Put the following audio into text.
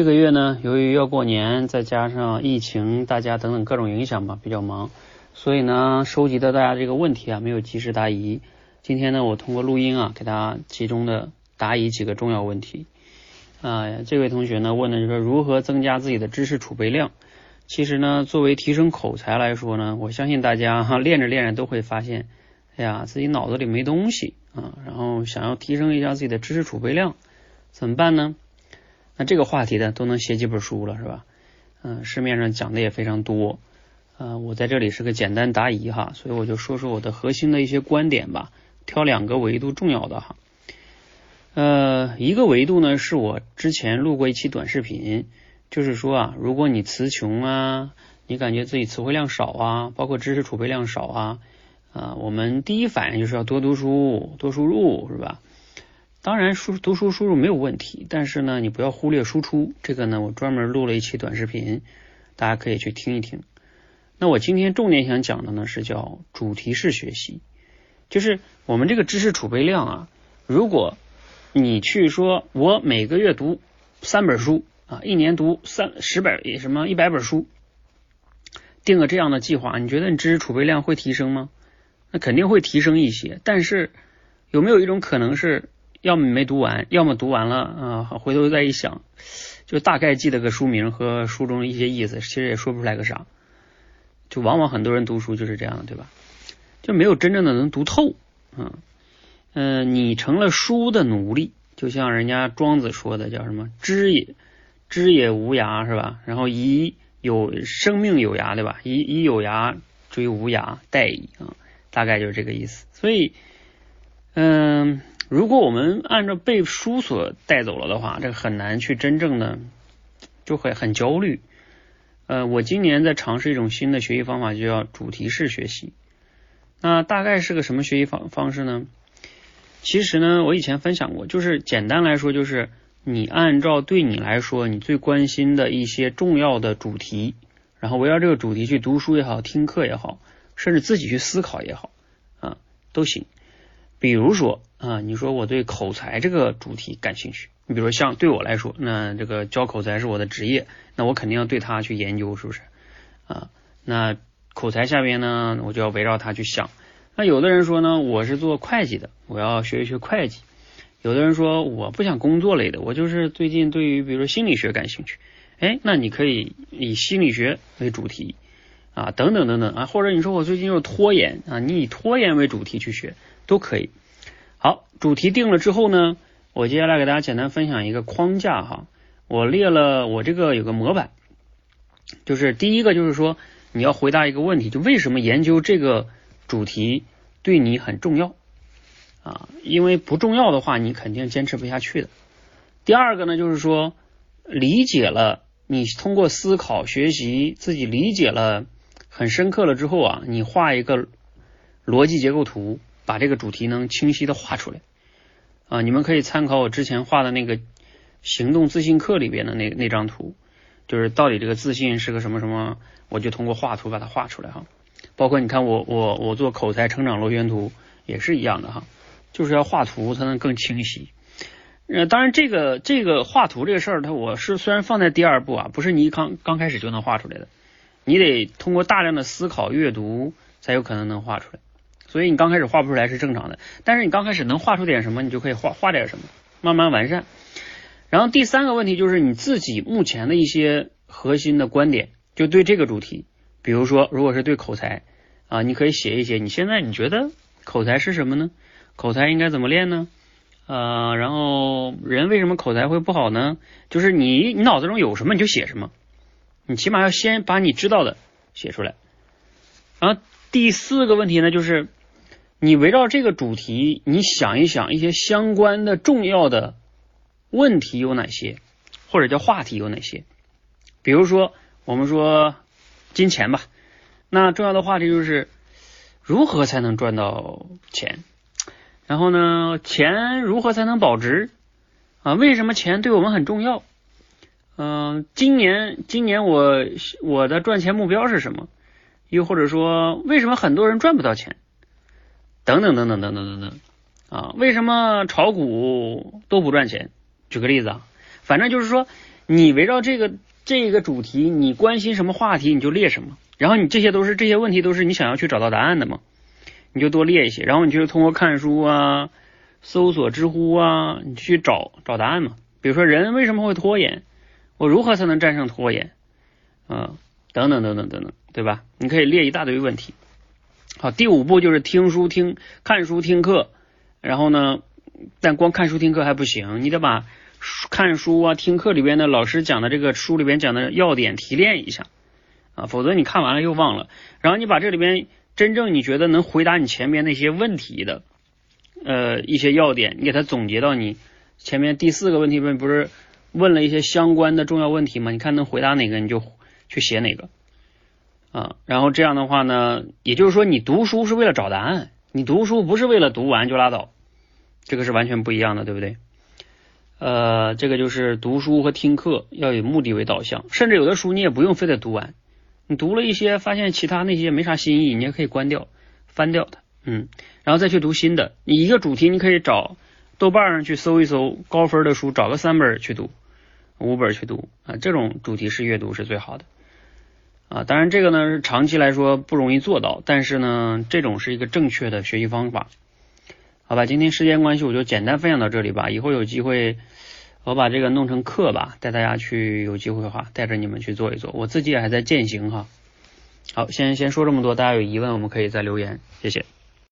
这个月呢，由于要过年，再加上疫情，大家等等各种影响吧，比较忙，所以呢，收集的大家这个问题啊，没有及时答疑。今天呢，我通过录音啊，给大家集中的答疑几个重要问题。啊，这位同学呢问的就是如何增加自己的知识储备量。其实呢，作为提升口才来说呢，我相信大家哈练着练着都会发现，哎呀，自己脑子里没东西啊，然后想要提升一下自己的知识储备量，怎么办呢？那这个话题呢，都能写几本书了，是吧？嗯，市面上讲的也非常多。呃，我在这里是个简单答疑哈，所以我就说说我的核心的一些观点吧，挑两个维度重要的哈。呃，一个维度呢，是我之前录过一期短视频，就是说啊，如果你词穷啊，你感觉自己词汇量少啊，包括知识储备量少啊，啊，我们第一反应就是要多读书，多输入，是吧？当然，输读书输入没有问题，但是呢，你不要忽略输出。这个呢，我专门录了一期短视频，大家可以去听一听。那我今天重点想讲的呢，是叫主题式学习，就是我们这个知识储备量啊，如果你去说我每个月读三本书啊，一年读三十本什么一百本书，定个这样的计划，你觉得你知识储备量会提升吗？那肯定会提升一些，但是有没有一种可能是？要么没读完，要么读完了啊，回头再一想，就大概记得个书名和书中一些意思，其实也说不出来个啥。就往往很多人读书就是这样，对吧？就没有真正的能读透。嗯嗯，你成了书的奴隶，就像人家庄子说的，叫什么“知也知也无涯”是吧？然后以有生命有涯，对吧？以以有涯追无涯，殆矣啊，大概就是这个意思。所以，嗯。如果我们按照被书所带走了的话，这很难去真正的就会很焦虑。呃，我今年在尝试一种新的学习方法，就叫主题式学习。那大概是个什么学习方方式呢？其实呢，我以前分享过，就是简单来说，就是你按照对你来说你最关心的一些重要的主题，然后围绕这个主题去读书也好，听课也好，甚至自己去思考也好啊，都行。比如说啊，你说我对口才这个主题感兴趣，你比如说像对我来说，那这个教口才是我的职业，那我肯定要对它去研究，是不是啊？那口才下边呢，我就要围绕它去想。那有的人说呢，我是做会计的，我要学一学会计；有的人说我不想工作类的，我就是最近对于比如说心理学感兴趣，哎，那你可以以心理学为主题啊，等等等等啊，或者你说我最近又拖延啊，你以拖延为主题去学。都可以。好，主题定了之后呢，我接下来给大家简单分享一个框架哈。我列了我这个有个模板，就是第一个就是说你要回答一个问题，就为什么研究这个主题对你很重要啊？因为不重要的话，你肯定坚持不下去的。第二个呢，就是说理解了，你通过思考学习自己理解了很深刻了之后啊，你画一个逻辑结构图。把这个主题能清晰的画出来啊！你们可以参考我之前画的那个行动自信课里边的那那张图，就是到底这个自信是个什么什么，我就通过画图把它画出来哈。包括你看我我我做口才成长螺旋图也是一样的哈，就是要画图才能更清晰。呃，当然这个这个画图这个事儿，它我是虽然放在第二步啊，不是你刚刚开始就能画出来的，你得通过大量的思考阅读才有可能能画出来。所以你刚开始画不出来是正常的，但是你刚开始能画出点什么，你就可以画画点什么，慢慢完善。然后第三个问题就是你自己目前的一些核心的观点，就对这个主题，比如说如果是对口才啊，你可以写一写，你现在你觉得口才是什么呢？口才应该怎么练呢？呃，然后人为什么口才会不好呢？就是你你脑子中有什么你就写什么，你起码要先把你知道的写出来。然后第四个问题呢就是。你围绕这个主题，你想一想一些相关的重要的问题有哪些，或者叫话题有哪些？比如说，我们说金钱吧，那重要的话题就是如何才能赚到钱？然后呢，钱如何才能保值？啊，为什么钱对我们很重要？嗯，今年今年我我的赚钱目标是什么？又或者说，为什么很多人赚不到钱？等等等等等等等等啊！为什么炒股都不赚钱？举个例子啊，反正就是说，你围绕这个这个主题，你关心什么话题，你就列什么。然后你这些都是这些问题都是你想要去找到答案的嘛，你就多列一些。然后你就通过看书啊、搜索知乎啊，你去找找答案嘛。比如说人为什么会拖延，我如何才能战胜拖延啊？等等等等等等，对吧？你可以列一大堆问题。好，第五步就是听书听看书听课，然后呢，但光看书听课还不行，你得把看书啊听课里边的老师讲的这个书里边讲的要点提炼一下啊，否则你看完了又忘了。然后你把这里边真正你觉得能回答你前面那些问题的呃一些要点，你给它总结到你前面第四个问题问不是问了一些相关的重要问题吗？你看能回答哪个你就去写哪个。啊，然后这样的话呢，也就是说，你读书是为了找答案，你读书不是为了读完就拉倒，这个是完全不一样的，对不对？呃，这个就是读书和听课要以目的为导向，甚至有的书你也不用非得读完，你读了一些，发现其他那些没啥新意，你也可以关掉、翻掉它，嗯，然后再去读新的。你一个主题，你可以找豆瓣上去搜一搜高分的书，找个三本去读，五本去读啊，这种主题式阅读是最好的。啊，当然这个呢是长期来说不容易做到，但是呢，这种是一个正确的学习方法，好吧？今天时间关系，我就简单分享到这里吧。以后有机会，我把这个弄成课吧，带大家去有机会的话，带着你们去做一做。我自己也还在践行哈。好，先先说这么多，大家有疑问我们可以再留言，谢谢。